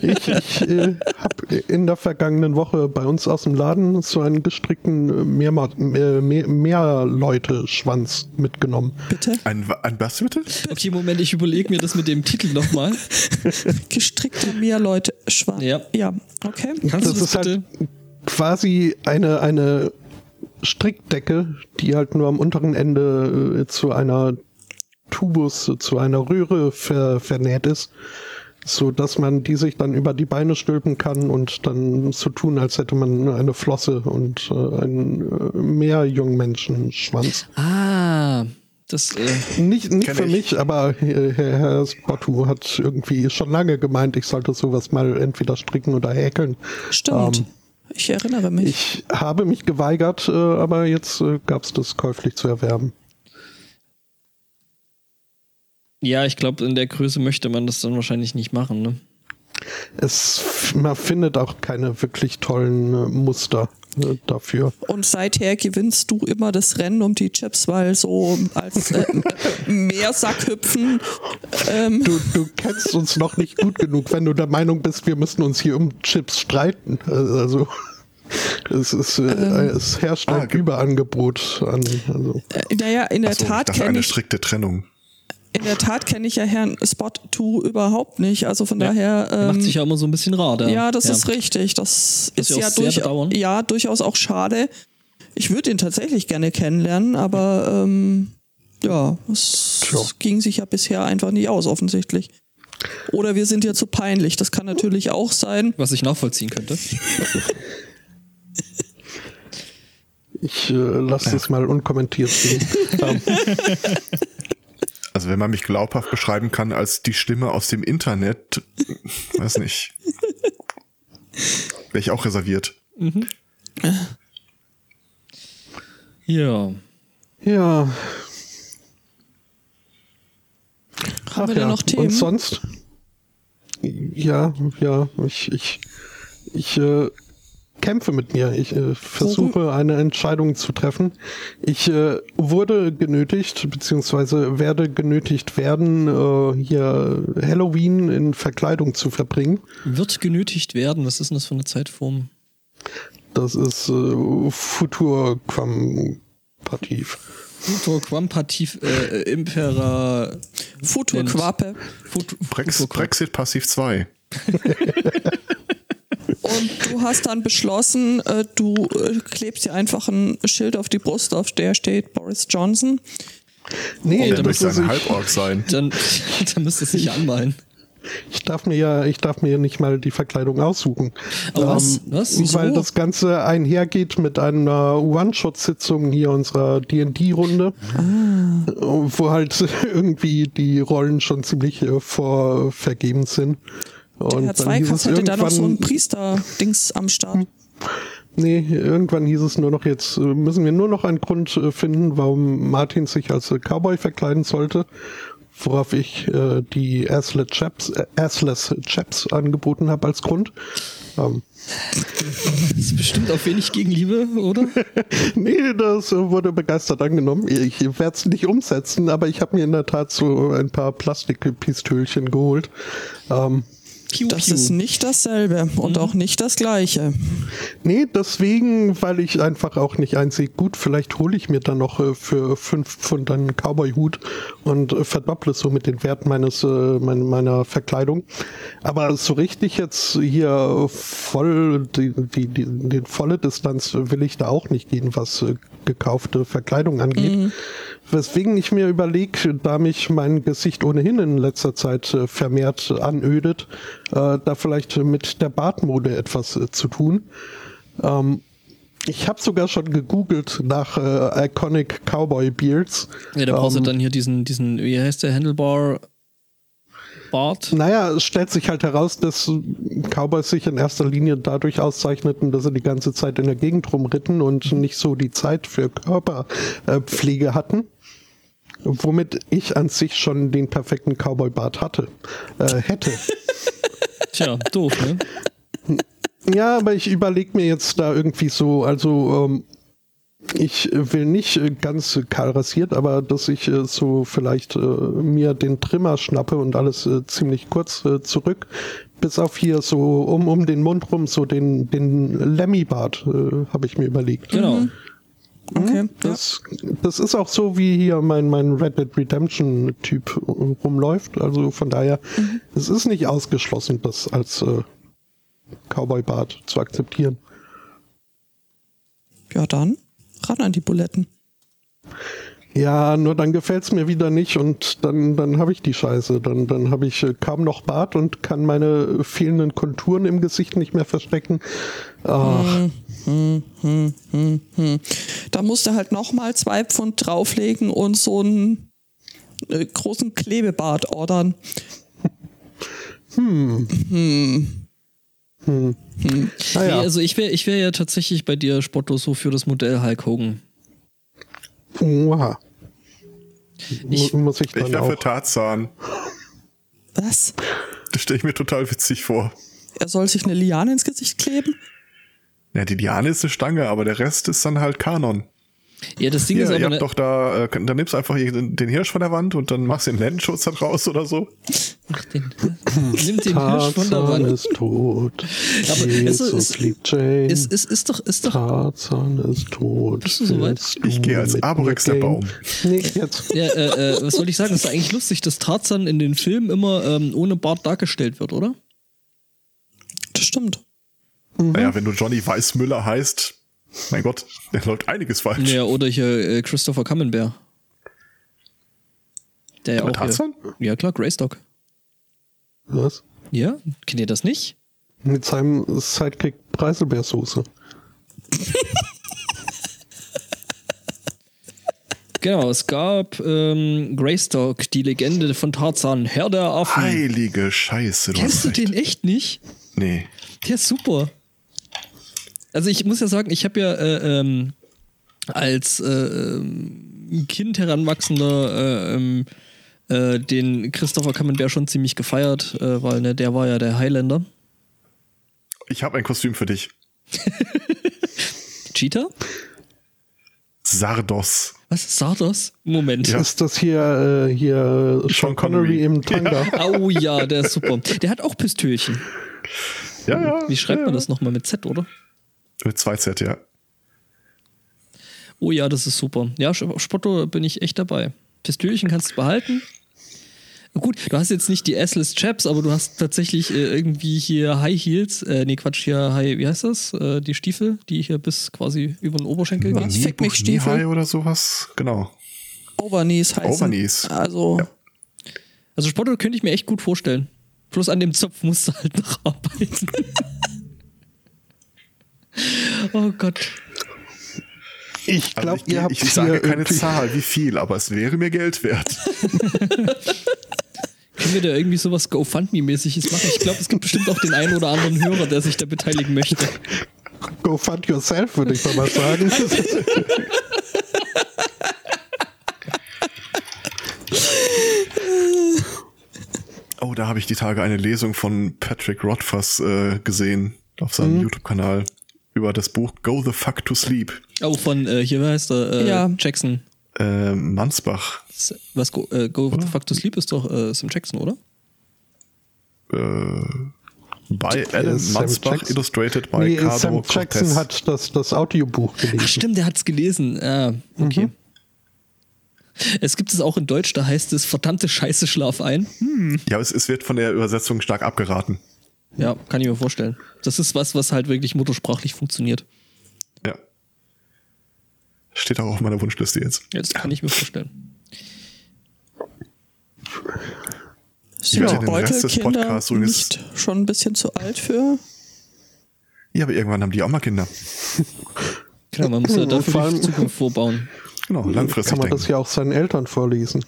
Ich, ich äh, habe in der vergangenen Woche bei uns aus dem Laden so einen gestrickten äh, Mehrma äh, mehr, Mehrleute-Schwanz mitgenommen. Bitte? Ein, ein was bitte? Okay, Moment, ich überlege mir das mit dem Titel nochmal. Gestrickte Mehrleute Schwarz. Ja. Ja, okay. Kannst du das ist bitte? halt quasi eine, eine Strickdecke, die halt nur am unteren Ende äh, zu einer Tubus, zu einer Röhre ver, vernäht ist, so dass man die sich dann über die Beine stülpen kann und dann so tun, als hätte man eine Flosse und äh, einen äh, Meerjungmenschenschwanz. Ah, Das, äh, Nicht, nicht für ich. mich, aber äh, Herr, Herr Spottu hat irgendwie schon lange gemeint, ich sollte sowas mal entweder stricken oder häkeln. Stimmt. Ähm, ich erinnere mich. Ich habe mich geweigert, äh, aber jetzt äh, gab es das käuflich zu erwerben. Ja, ich glaube, in der Größe möchte man das dann wahrscheinlich nicht machen, ne? Es, man findet auch keine wirklich tollen äh, Muster äh, dafür. Und seither gewinnst du immer das Rennen um die Chips, weil so als äh, Meersackhüpfen ähm, Du, du kennst uns noch nicht gut genug, wenn du der Meinung bist, wir müssen uns hier um Chips streiten. Äh, Also es, ist, äh, es herrscht Ah, ein ge- Überangebot an. Also. äh, naja, in der ich Tat dachte kenne eine ich strikte Trennung. In der Tat kenne ich ja Herrn Spot 2 überhaupt nicht. Also von Ja. daher Der macht ähm, sich ja immer so ein bisschen rar. Der, Ja, das ist richtig. Das Was ist ja, durch, ja durchaus auch schade. Ich würde ihn tatsächlich gerne kennenlernen, aber ähm, ja, es Tja. ging sich ja bisher einfach nicht aus, offensichtlich. Oder wir sind ja zu peinlich. Das kann natürlich auch sein. Was ich nachvollziehen könnte. Ich äh, lasse das mal unkommentiert stehen. Also wenn man mich glaubhaft beschreiben kann als die Stimme aus dem Internet, weiß nicht. Wäre ich auch reserviert. Ja. ja. Haben wir denn noch Themen? Und sonst? Ja, ja, ich, ich, ich äh, kämpfe mit mir. Ich äh, versuche eine Entscheidung zu treffen. Ich äh, wurde genötigt, beziehungsweise werde genötigt werden, äh, hier Halloween in Verkleidung zu verbringen. Wird genötigt werden. Was ist denn das für eine Zeitform? Das ist äh, Futurquampativ. Futurquampativ äh, äh, Impera. Futurquape. Futur, Brex Brexit Passiv 2. Und du hast dann beschlossen, äh, du äh, klebst dir einfach ein Schild auf die Brust, auf der steht Boris Johnson. Nee, Der das müsste ist, ein Halborg sein. Dann, dann müsste es sich anmalen. ich darf mir ja, ich darf mir ja nicht mal die Verkleidung aussuchen. Oh, was? Was? Wieso? Weil das Ganze einhergeht mit einer One-Shot-Sitzung hier unserer D&D-Runde, wo halt irgendwie die Rollen schon ziemlich äh, vorvergeben sind. Der Und Herr dann hieß Zweikatz es hätte da noch so ein irgendwann, Priester-Dings am Start. nee, irgendwann hieß es nur noch, jetzt äh, müssen wir nur noch einen Grund äh, finden, warum Martin sich als äh, Cowboy verkleiden sollte. Worauf ich äh, die Assless Chaps, äh, Assless Chaps angeboten habe als Grund. Ähm, Das ist bestimmt auf wenig Gegenliebe, oder? Nee, das wurde begeistert angenommen. Ich werde es nicht umsetzen, aber ich habe mir in der Tat so ein paar Plastikpistölchen geholt. Ähm, Piu, Das piu. ist nicht dasselbe und auch nicht das gleiche. nee, deswegen, weil ich einfach auch nicht einsehe, gut, vielleicht hole ich mir dann noch äh, für fünf Pfund einen Cowboy-Hut und äh, verdopple so mit den Wert meines, äh, mein, meiner Verkleidung. Aber so richtig jetzt hier voll, die, die, die, die volle Distanz will ich da auch nicht gehen, was äh, gekaufte Verkleidung angeht. Weswegen ich mir überlege, da mich mein Gesicht ohnehin in letzter Zeit vermehrt anödet, äh, da vielleicht mit der Bartmode etwas äh, zu tun. Ähm, ich habe sogar schon gegoogelt nach äh, Iconic Cowboy Beards. Ja, da brauchst du Ähm, dann hier diesen, diesen, wie heißt der, Handlebar Bart? Naja, es stellt sich halt heraus, dass Cowboys sich in erster Linie dadurch auszeichneten, dass sie die ganze Zeit in der Gegend rumritten und nicht so die Zeit für Körperpflege hatten. Womit ich an sich schon den perfekten Cowboy-Bart hatte, äh, hätte. Tja, doof, ne? Ja, aber ich überlege mir jetzt da irgendwie so, also ähm, ich will nicht äh, ganz kahl rasiert, aber dass ich äh, so vielleicht äh, mir den Trimmer schnappe und alles äh, ziemlich kurz zurück, bis auf hier so um, um den Mund rum, so den, den Lemmy-Bart habe ich mir überlegt. Genau. Okay. Ja. Das, das ist auch so, wie hier mein, mein Red Dead Redemption Typ äh, rumläuft. Also von daher, es ist nicht ausgeschlossen, das als äh, Cowboy-Bart zu akzeptieren. ja, dann ran an die Buletten. Ja, nur dann gefällt's mir wieder nicht und dann, dann habe ich die Scheiße. Dann, dann habe ich äh, kaum noch Bart und kann meine fehlenden Konturen im Gesicht nicht mehr verstecken. Ach, Hm, hm, hm. Da musst du halt nochmal zwei Pfund drauflegen und so einen äh, großen Klebebart ordern. Nee, Naja, also ich wäre ich wär ja tatsächlich bei dir, Spotto, so für das Modell Hulk Hogan. oha. Ich- Mu- muss ich Ich wäre für. Tarzan. Was? Das stelle ich mir total witzig vor. Er soll sich eine Liane ins Gesicht kleben? Ja, die Diane ist eine Stange, aber der Rest ist dann halt Kanon. Ja, das Ding Ja, ist ihr aber, habt ne, doch da, äh, dann nimmst du einfach den den Hirsch von der Wand und dann machst du den Lendenschutz da raus oder so. ach, den, nimm den Hirsch von der Tarzan Wand. ist tot. Aber es Jesus ist- liebt Jane. Ist, ist, ist doch, ist doch, Tarzan ist tot. Bist du soweit? Ich gehe als Aborex der? Baum. Nicht jetzt. ja, äh, äh, was wollte ich sagen? Es ist eigentlich lustig, dass Tarzan in den Filmen immer ähm, ohne Bart dargestellt wird, oder? Das stimmt. Naja, wenn du Johnny Weißmüller heißt, mein Gott, der läuft einiges falsch. Ja, oder hier äh, Christopher Camembert. Der ja auch. Hier, Tarzan? ja, klar, Greystock. Was? Ja, kennt ihr das nicht? Mit seinem Sidekick Preiselbeersoße. Genau, es gab ähm, Greystock, die Legende von Tarzan, Herr der Affen. Heilige Scheiße. Du Kennst du den echt nicht? Nee. Der ist super. Also ich muss ja sagen, ich habe ja äh, ähm, als äh, ähm, Kind heranwachsender äh, ähm, äh, den Christopher Camembert schon ziemlich gefeiert, äh, weil ne, der war ja der Highlander. Ich habe ein Kostüm für dich. Cheetah? Sardos. Was? Sardos? Moment. Ja. Ist das hier, äh, hier Sean, Sean Connery, Connery. im Tanga? Oh ja, der ist super. Der hat auch Pistölchen. Ja, ja. Wie schreibt ja, man das nochmal mit Z, oder? Mit zwei Z, ja. Oh ja, das ist super. Ja, Spotto bin ich echt dabei. Pistölchen kannst du behalten. Gut, du hast jetzt nicht die Assless Chaps, aber du hast tatsächlich äh, irgendwie hier High Heels, äh, nee, Quatsch, hier High, wie heißt das? Äh, die Stiefel, die hier bis quasi über den Oberschenkel gehen. Was? Fick mich, Stiefel. Knee-High oder sowas. Genau. Overknees heißen. Overknees. Also, Ja. Also Spotto könnte ich mir echt gut vorstellen. Plus an dem Zopf musst du halt noch arbeiten. Oh Gott. Ich Also glaube, ich, ihr habt ich, sage keine Zahl, wie viel, aber es wäre mir Geld wert. Können wir da irgendwie sowas GoFundMe-mäßiges machen? Ich glaube, es gibt bestimmt auch den einen oder anderen Hörer, der sich da beteiligen möchte. Go fund yourself, würde ich mal sagen. Oh, da habe ich die Tage eine Lesung von Patrick Rothfuss äh, gesehen auf seinem YouTube-Kanal über das Buch Go the Fuck to Sleep. Oh, von, äh, hier, wie heißt er? Äh, Ja. Jackson. Äh, Mansbach. Was, Go, äh, Go the Fuck to Sleep ist doch äh, Sam Jackson, oder? Äh, bei Alan Sam Mansbach, Jackson. illustrated by nee, Carlo Sam Jackson Cortez. hat das, das Audiobuch Ach, gelesen. stimmt, der hat's gelesen. Ah, okay. Es gibt es auch in Deutsch, da heißt es verdammte Scheiße, schlaf ein. Ja, es, es wird von der Übersetzung stark abgeraten. Ja, kann ich mir vorstellen. Das ist was, was halt wirklich muttersprachlich funktioniert. Ja. Steht auch auf meiner Wunschliste jetzt. Ja, das kann ich mir vorstellen. sind ja den Rest heute des Kinder Podcasts übrigens- nicht schon ein bisschen zu alt für? Ja, aber irgendwann haben die auch mal Kinder. Genau, man muss ja Und dafür vor die allem- Zukunft vorbauen. Genau, langfristig Kann man denken. das ja auch seinen Eltern vorlesen.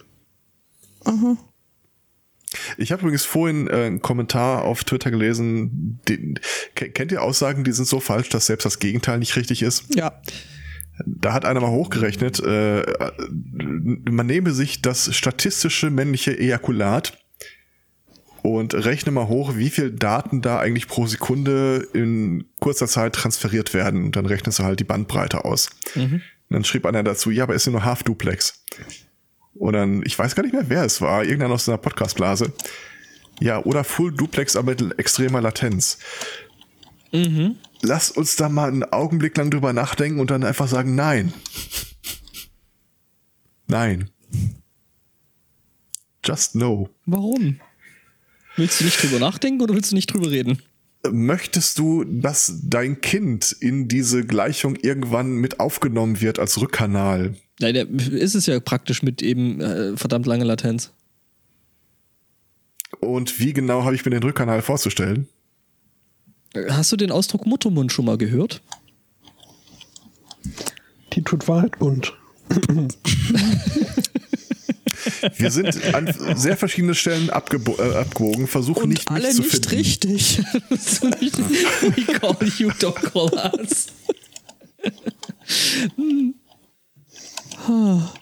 Ich habe übrigens vorhin äh, einen Kommentar auf Twitter gelesen. Den, ke- kennt ihr Aussagen, die sind so falsch, dass selbst das Gegenteil nicht richtig ist? Ja. Da hat einer mal hochgerechnet, äh, man nehme sich das statistische männliche Ejakulat und rechne mal hoch, wie viel Daten da eigentlich pro Sekunde in kurzer Zeit transferiert werden. Und dann rechnest du halt die Bandbreite aus. Und dann schrieb einer dazu, ja, aber ist ja nur Half-Duplex. Und dann, ich weiß gar nicht mehr, wer es war, irgendeiner aus einer Podcast-Blase. Ja, oder Full-Duplex, aber mit extremer Latenz. Lass uns da mal einen Augenblick lang drüber nachdenken und dann einfach sagen, nein. Nein. Just no. Warum? Willst du nicht drüber nachdenken oder willst du nicht drüber reden? Möchtest du, dass dein Kind in diese Gleichung irgendwann mit aufgenommen wird als Rückkanal? Nein, der ist es ja praktisch mit eben äh, verdammt lange Latenz. Und wie genau habe ich mir den Rückkanal vorzustellen? Hast du den Ausdruck Muttermund schon mal gehört? die tut Wahrheit kund. Wir sind an sehr verschiedenen Stellen abgebo äh, abgewogen, versuchen Und nicht, alle mich zu nicht finden. richtig. We call you, don't call us. Wir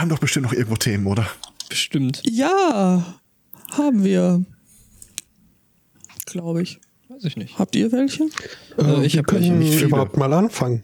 haben doch bestimmt noch irgendwo Themen, oder? Bestimmt. ja, haben wir. Glaube ich. Weiß ich nicht. Habt ihr welche? Äh, ich wir hab welche, viele. überhaupt mal anfangen.